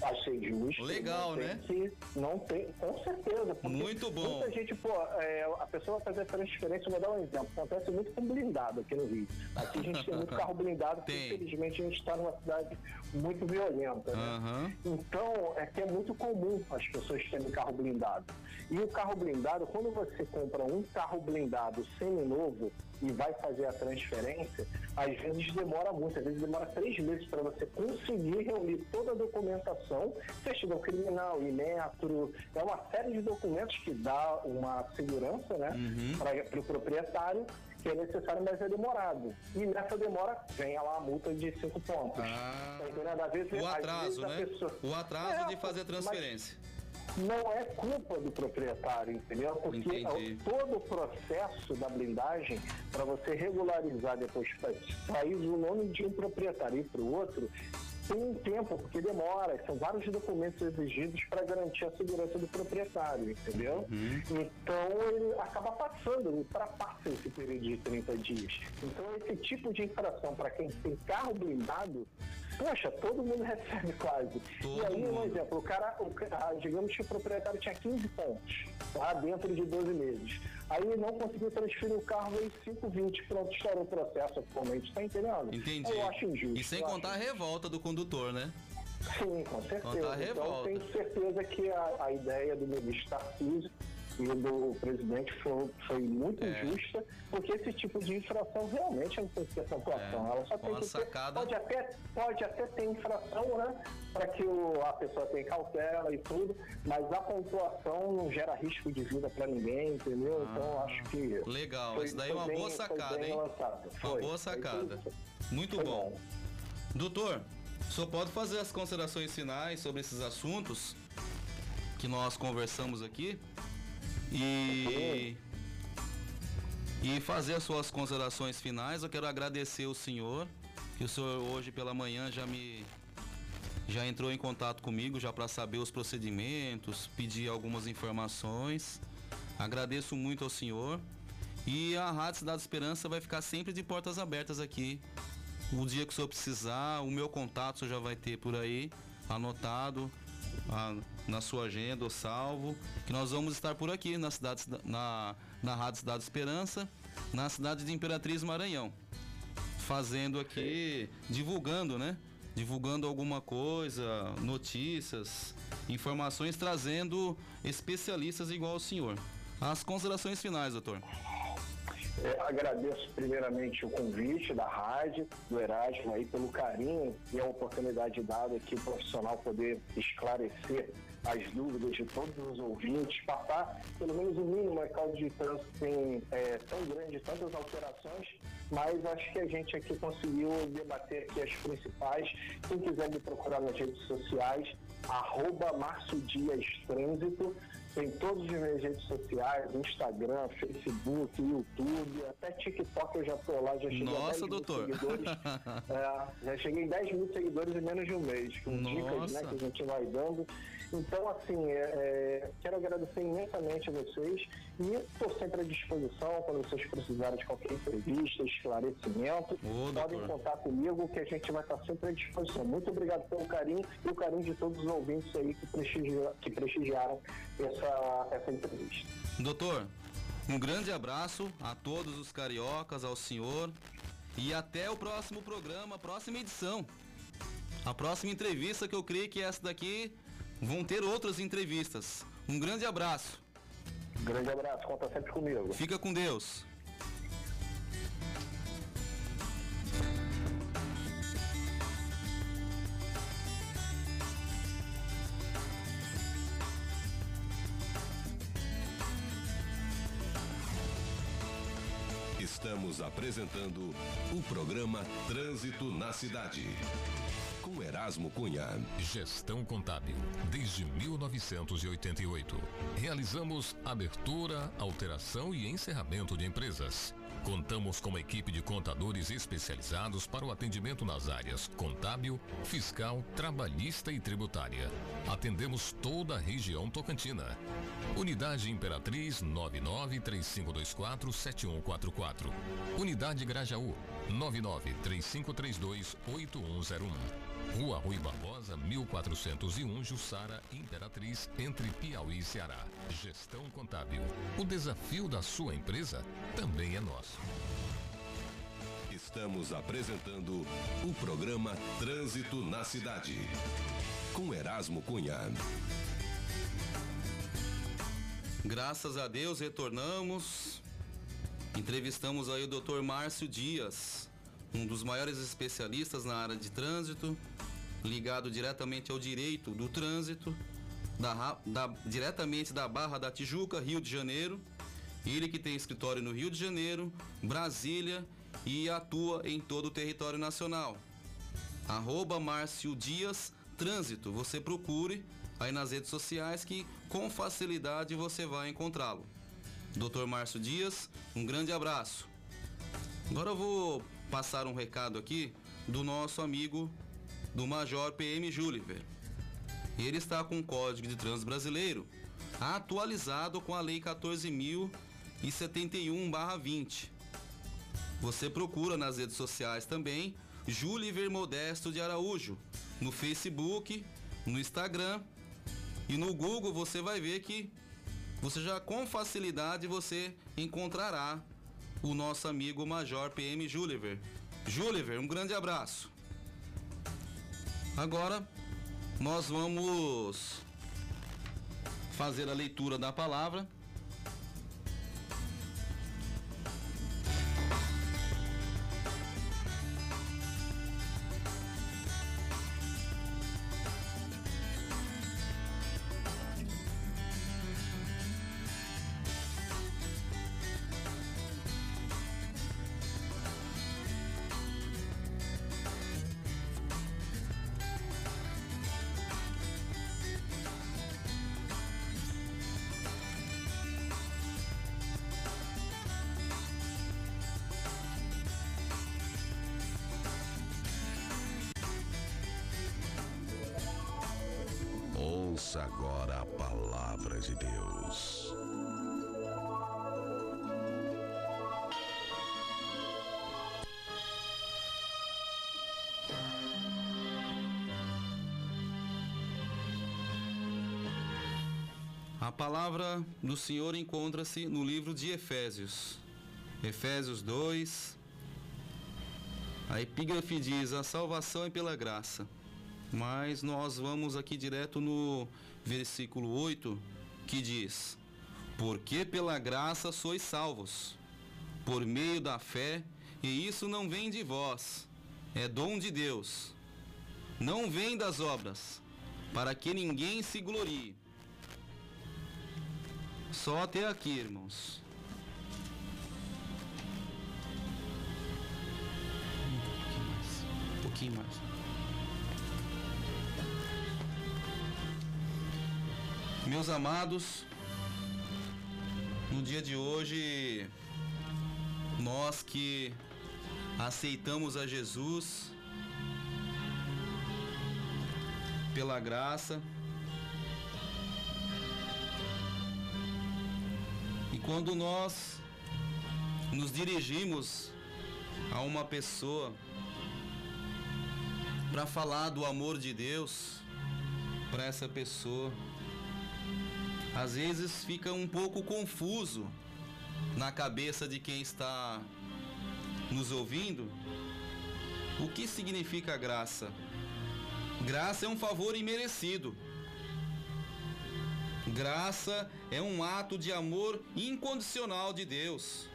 Achei justo. Legal, né? Que não tem, com certeza. Muito bom. Muita gente, pô, é, a pessoa vai fazer transferência, vou dar um exemplo. Acontece muito com blindado aqui no Rio. Aqui a gente tem muito (laughs) carro blindado, porque infelizmente a gente está numa cidade muito violenta. Né? Aham. Então, é que é muito comum as pessoas terem carro blindado. E o carro blindado, quando você compra um carro blindado seminovo e vai fazer a transferência, às vezes demora muito, às vezes demora três meses para você conseguir reunir toda a documentação, certidão criminal, Inmetro, é uma série de documentos que dá uma segurança né, para o proprietário que é necessário, mas é demorado. E nessa demora, vem lá a multa de cinco pontos. Ah. Tá entendendo? Às vezes- O atraso, vezes né? pessoa- O atraso É, de fazer a mas- transferência. Não é culpa do proprietário, entendeu? Porque Entendi. o- todo o processo da blindagem, para você regularizar depois, para sair do nome de um proprietário e para o outro, tem um tempo, porque demora, são vários documentos exigidos para garantir a segurança do proprietário, entendeu? Uhum. Então ele acaba passando, ele ultrapassa esse período de 30 dias. Então esse tipo de infração para quem tem carro blindado, poxa, todo mundo (laughs) recebe quase. Todo e aí, um exemplo, o cara, o cara, digamos que o proprietário tinha 15 pontos, lá dentro de 12 meses. Aí não conseguiu transferir o carro em 5,20, pronto, estourou o processo atualmente, tá entendendo? Entendi. Eu acho injusto. E sem contar a revolta do condutor, né? Sim, com Contar a certeza. Então revolta. tenho certeza que a, a ideia do ministro Tarcísio e do presidente foi, foi muito É. justa, porque esse tipo de infração realmente não tem que ter pontuação. É, Ela só tem uma que sacada. ter. Pode até, pode até ter infração, né? Para que o, a pessoa tenha cautela e tudo, mas a pontuação não gera risco de vida para ninguém, entendeu? então eu acho que. Ah, Legal, foi- isso daí é foi uma bem- boa foi sacada, hein? lançado. Uma Foi, boa foi sacada. Muito Foi bom. bom. Doutor, senhor pode fazer as considerações finais sobre esses assuntos que nós conversamos aqui e e fazer as suas considerações finais. Eu quero agradecer o senhor, que o senhor hoje pela manhã já me já entrou em contato comigo já para saber os procedimentos, pedir algumas informações. Agradeço muito ao senhor. E a Rádio Cidade Esperança vai ficar sempre de portas abertas aqui. O dia que o senhor precisar, o meu contato o senhor já vai ter por aí, anotado ah, na sua agenda, ou salvo. Que nós vamos estar por aqui na, cidade, na, na Rádio Cidade Esperança, na cidade de Imperatriz Maranhão. Fazendo aqui, divulgando, né? Divulgando alguma coisa, notícias, informações, trazendo especialistas igual o senhor. As considerações finais, doutor. É, agradeço primeiramente o convite da rádio, do Erasmo aí pelo carinho e a oportunidade dada aqui o profissional poder esclarecer as dúvidas de todos os ouvintes, passar pelo menos o mínimo, a causa de trânsito tem é, tão grande, tantas alterações, mas acho que a gente aqui conseguiu debater aqui as principais. Quem quiser me procurar nas redes sociais, arroba Márcio Dias Trânsito, tem todas as minhas redes sociais, Instagram, Facebook, YouTube, até TikTok eu já tô lá, já cheguei a Nossa, 10 mil doutor. seguidores. (laughs) É, já cheguei em 10 mil seguidores em menos de um mês, com dicas né, Nossa. que a gente vai dando. Então, assim, é, é, quero agradecer imensamente a vocês e estou sempre à disposição quando vocês precisarem de qualquer entrevista, esclarecimento. Ô, podem contar comigo que a gente vai estar sempre à disposição. Muito obrigado pelo carinho e o carinho de todos os ouvintes aí que, prestigia- que prestigiaram essa, essa entrevista. Doutor, um grande abraço a todos os cariocas, ao senhor e até o próximo programa, próxima edição. a próxima entrevista que eu creio que essa daqui vão ter outras entrevistas. Um grande abraço. Grande abraço, conta sempre comigo. Fica com Deus. Estamos apresentando o programa Trânsito na Cidade. Com Erasmo Cunha. Gestão Contábil, desde 1988. Realizamos abertura, alteração e encerramento de empresas. Contamos com uma equipe de contadores especializados para o atendimento nas áreas contábil, fiscal, trabalhista e tributária. Atendemos toda a região tocantina. Unidade Imperatriz 9935247144. Unidade Grajaú 9935328101. Rua Rui Barbosa, 1401, Jussara, Imperatriz, entre Piauí e Ceará. Gestão Contábil. O desafio da sua empresa também é nosso. Estamos apresentando o programa Trânsito na Cidade. Com Erasmo Cunha. Graças a Deus retornamos. Entrevistamos aí o Dr. Márcio Dias, um dos maiores especialistas na área de trânsito, ligado diretamente ao direito do trânsito, da, da, diretamente da Barra da Tijuca, Rio de Janeiro. Ele que tem escritório no Rio de Janeiro, Brasília e atua em todo o território nacional. Arroba Márcio Dias Trânsito. Você procure aí nas redes sociais que com facilidade você vai encontrá-lo. Dr. Márcio Dias, um grande abraço. Agora eu vou passar um recado aqui do nosso amigo do Major PM Juliver. Ele está com o Código de Trânsito Brasileiro atualizado com a Lei 14.071-20. Você procura nas redes sociais também Juliver Modesto de Araújo, no Facebook, no Instagram e no Google você vai ver que você já com facilidade você encontrará o nosso amigo Major PM Juliver. Juliver, um grande abraço. Agora nós vamos fazer a leitura da palavra. A palavra do Senhor encontra-se no livro de Efésios. Efésios 2. A epígrafe diz: A salvação é pela graça. Mas nós vamos aqui direto no versículo 8, que diz: Porque pela graça sois salvos, por meio da fé, e isso não vem de vós, é dom de Deus. Não vem das obras, para que ninguém se glorie. Só até aqui, irmãos. Um pouquinho mais. Meus amados, no dia de hoje, nós que aceitamos a Jesus pela graça, quando nós nos dirigimos a uma pessoa para falar do amor de Deus para essa pessoa, às vezes fica um pouco confuso na cabeça de quem está nos ouvindo o que significa graça. Graça é um favor imerecido. Graça é um ato de amor incondicional de Deus.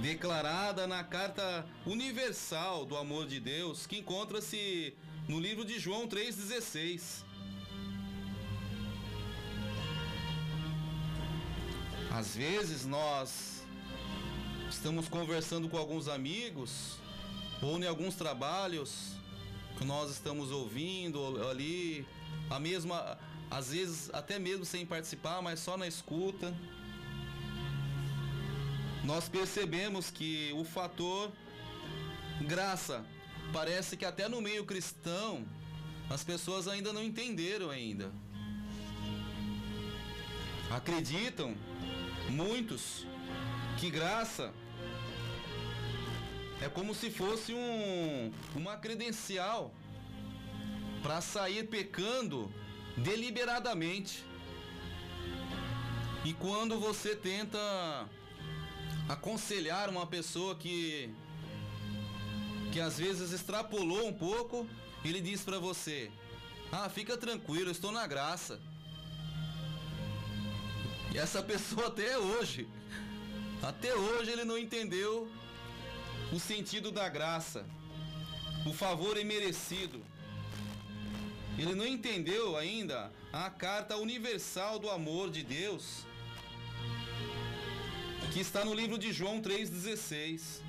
Declarada na carta universal do amor de Deus, que encontra-se no livro de João 3,16. Às vezes nós estamos conversando com alguns amigos ou em alguns trabalhos que nós estamos ouvindo ali, a mesma, às vezes até mesmo sem participar, mas só na escuta. Nós percebemos que o fator graça parece que até no meio cristão as pessoas ainda não entenderam ainda. Acreditam muitos que graça é como se fosse um, uma credencial para sair pecando deliberadamente. E quando você tenta aconselhar uma pessoa que que às vezes extrapolou um pouco, ele diz para você: "Ah, fica tranquilo, estou na graça". E essa (laughs) pessoa até hoje, até hoje ele não entendeu o sentido da graça, o favor imerecido. Ele não entendeu ainda a carta universal do amor de Deus, que está no livro de João 3,16.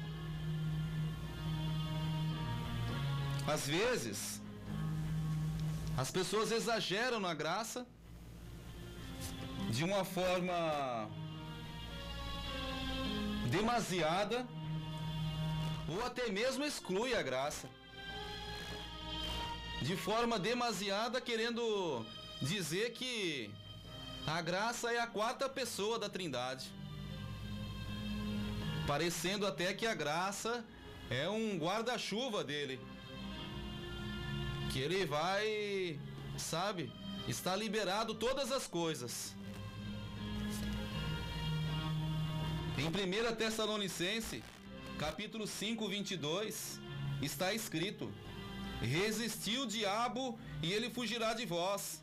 Às vezes, as pessoas exageram na graça de uma forma demasiada ou até mesmo exclui a graça. De forma demasiada, querendo dizer que a graça é a quarta pessoa da Trindade. Parecendo até que a graça é um guarda-chuva dele. Que ele vai, sabe, está liberado todas as coisas. Em 1 Tessalonicense capítulo 5, 22, está escrito: Resisti o diabo e ele fugirá de vós.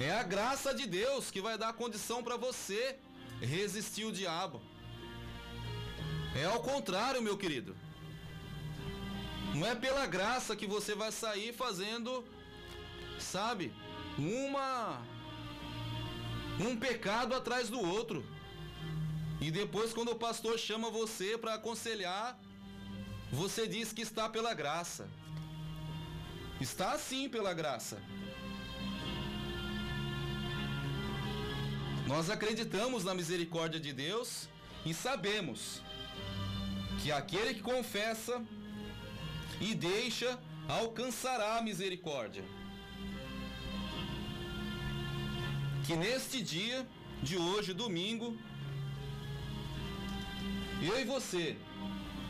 É a graça de Deus que vai dar condição para você resistir o diabo. É ao contrário, meu querido. Não é pela graça que você vai sair fazendo, sabe, uma um pecado atrás do outro. E depois, quando o pastor chama você para aconselhar, você diz que está pela graça. Está assim pela graça. Nós acreditamos na misericórdia de Deus e sabemos que aquele que confessa e deixa alcançará a misericórdia. Que neste dia de hoje, domingo, eu e você,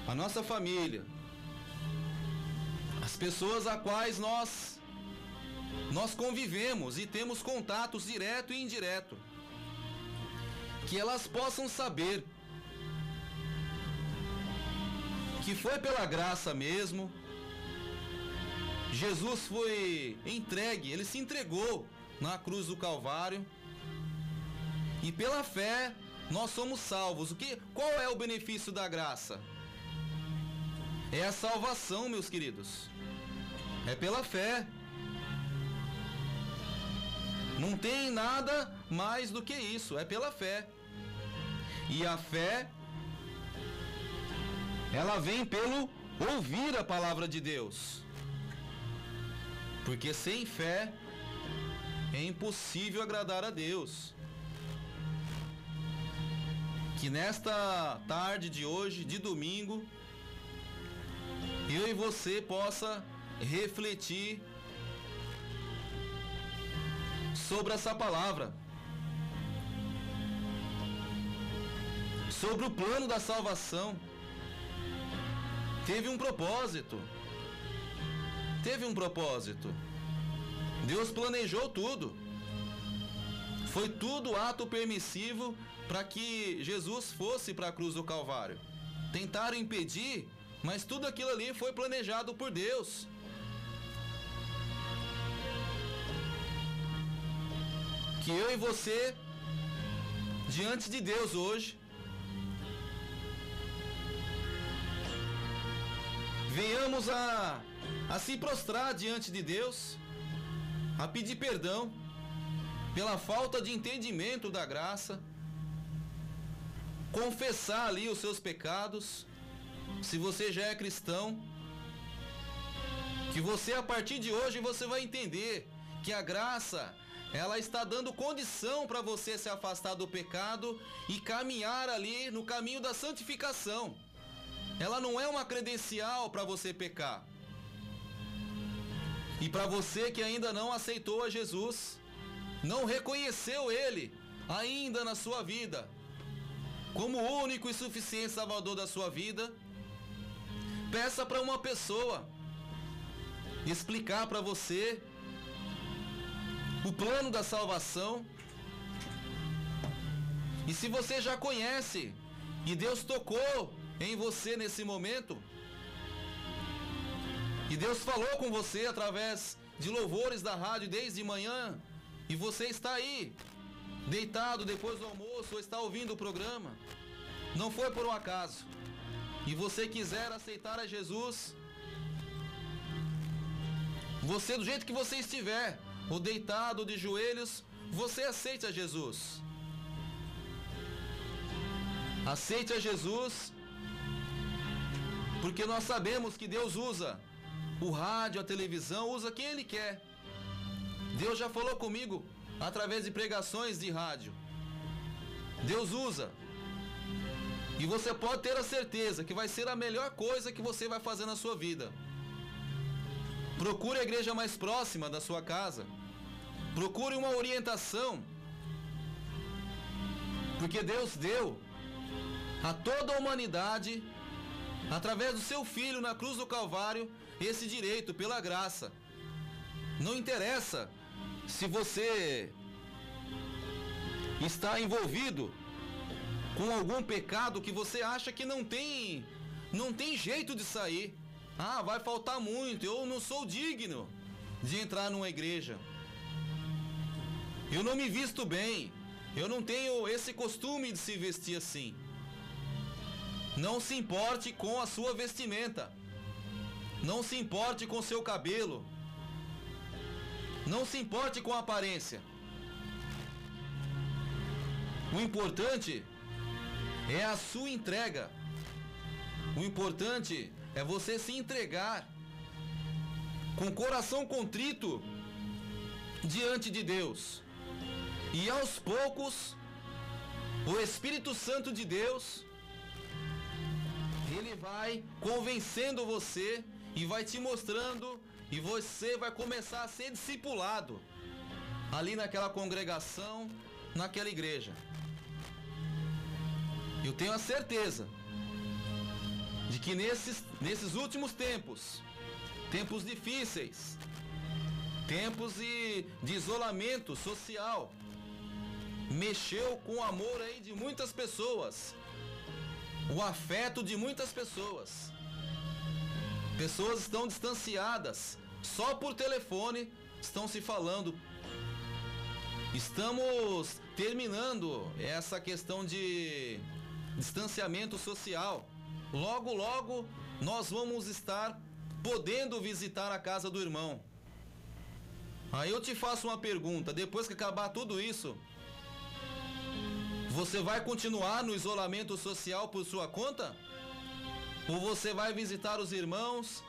a nossa família, as pessoas a quais nós nós convivemos e temos contatos direto e indireto, que elas possam saber que foi pela graça mesmo. Jesus foi entregue, ele se entregou na cruz do Calvário. E pela fé nós somos salvos. O que, qual é o benefício da graça? É a salvação, meus queridos. É pela fé. Não tem nada mais do que isso, é pela fé. E a fé ela vem pelo ouvir a palavra de Deus. Porque sem fé é impossível agradar a Deus que nesta tarde de hoje, de domingo, eu e você possa refletir sobre essa palavra. Sobre o plano da salvação. Teve um propósito. Teve um propósito. Deus planejou tudo. Foi tudo ato permissivo para que Jesus fosse para a cruz do Calvário. Tentaram impedir, Mas tudo aquilo ali foi planejado por Deus. Que eu e você, diante de Deus hoje, venhamos a, a se prostrar diante de Deus, a pedir perdão pela falta de entendimento da graça, confessar ali os seus pecados, se você já é cristão, que você a partir de hoje você vai entender que a graça ela está dando condição para você se afastar do pecado e caminhar ali no caminho da santificação. Ela não é uma credencial para você pecar. E para você que ainda não aceitou a Jesus, não reconheceu Ele ainda na sua vida como o único e suficiente Salvador da sua vida, peça para uma pessoa explicar para você o plano da salvação. E se você já conhece e Deus tocou em você nesse momento, e Deus falou com você através de louvores da rádio desde manhã, e você está aí, deitado depois do almoço, ou está ouvindo o programa, não foi por um acaso, e você quiser aceitar a Jesus, você do jeito que você estiver, ou deitado de joelhos, você aceite a Jesus. Aceite a Jesus, porque nós sabemos que Deus usa o rádio, a televisão, usa quem Ele quer. Deus já falou comigo através de pregações de rádio. Deus usa. E você pode ter a certeza que vai ser a melhor coisa que você vai fazer na sua vida. Procure a igreja mais próxima da sua casa. Procure uma orientação. Porque Deus deu a toda a humanidade, através do seu filho na cruz do Calvário, esse direito pela graça. Não interessa se você está envolvido com algum pecado que você acha que não tem não tem jeito de sair. Ah, vai faltar muito, eu não sou digno de entrar numa igreja. Eu não me visto bem. Eu não tenho esse costume de se vestir assim. Não se importe com a sua vestimenta. Não se importe com seu cabelo. Não se importe com a aparência. O importante é a sua entrega. O importante é você se entregar com coração contrito diante de Deus. E aos poucos, o Espírito Santo de Deus, ele vai convencendo você e vai te mostrando e você vai começar a ser discipulado ali naquela congregação, naquela igreja. Eu tenho a certeza de que nesses, nesses últimos tempos, tempos difíceis, tempos de, de isolamento social, mexeu com o amor aí de muitas pessoas, o afeto de muitas pessoas. Pessoas estão distanciadas, só por telefone estão se falando. Estamos terminando essa questão de distanciamento social. Logo, logo nós vamos estar podendo visitar a casa do irmão. Aí eu te faço uma pergunta: depois que acabar tudo isso, você vai continuar no isolamento social por sua conta? Ou você vai visitar os irmãos,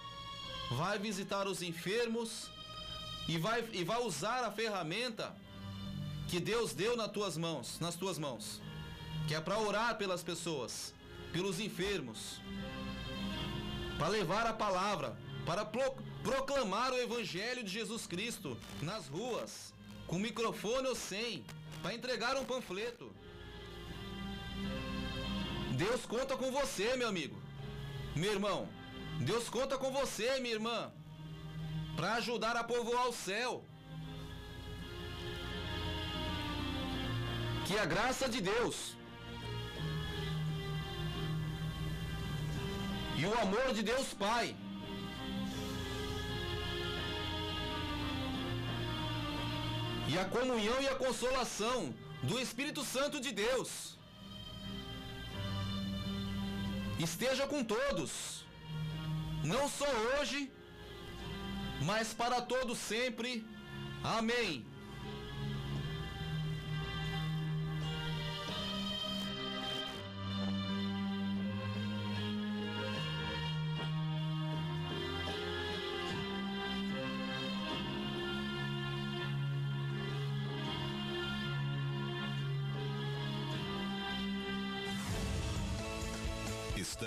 vai visitar os enfermos e vai, e vai usar a ferramenta que Deus deu nas tuas mãos, nas tuas mãos, que é para orar pelas pessoas, pelos enfermos, para levar a palavra, para pro, proclamar o evangelho de Jesus Cristo nas ruas, com microfone ou sem, para entregar um panfleto. Deus conta com você, meu amigo. Meu irmão, Deus conta com você, minha irmã, para ajudar a povoar o céu. Que a graça de Deus e o amor de Deus Pai. E a comunhão e a consolação do Espírito Santo de Deus esteja com todos, não só hoje, mas para todos sempre. Amém.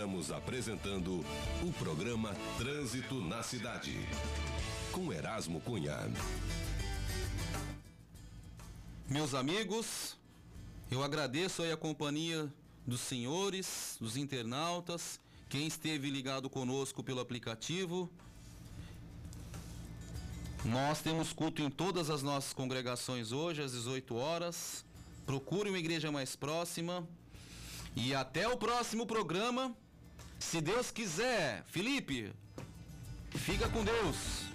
Estamos apresentando o programa Trânsito na Cidade. Com Erasmo Cunha. Meus amigos, eu agradeço aí a companhia dos senhores, dos internautas, quem esteve ligado conosco pelo aplicativo. Nós temos culto em todas as nossas congregações hoje, às 18 horas. Procure uma igreja mais próxima. E até o próximo programa. Se Deus quiser. Felipe, fica com Deus.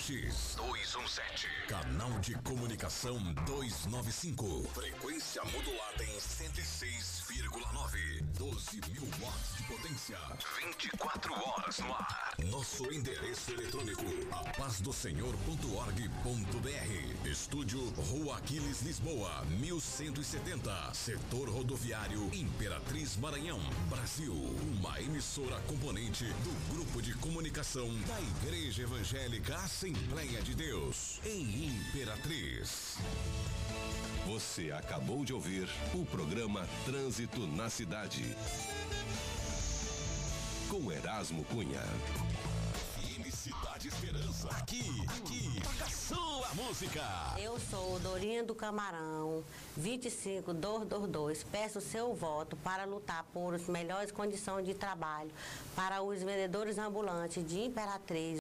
ZYX 217. Canal de comunicação 295. Frequência modulada em 106,9. 12 mil watts de potência. 24 horas no ar. Nosso endereço eletrônico: apazdosenhor.org.br. Estúdio Rua Aquiles Lisboa, 1170. Setor rodoviário Imperatriz Maranhão, Brasil. Uma emissora componente do Grupo de Comunicação da Igreja Evangélica Assembleia de Deus, em Imperatriz. Você acabou de ouvir o programa Trânsito na Cidade. Com Erasmo Cunha. Cidade Esperança. Aqui, aqui, toca sua música. Eu sou Dorinha do Camarão, 25222. Peço seu voto para lutar por as melhores condições de trabalho para os vendedores ambulantes de Imperatriz.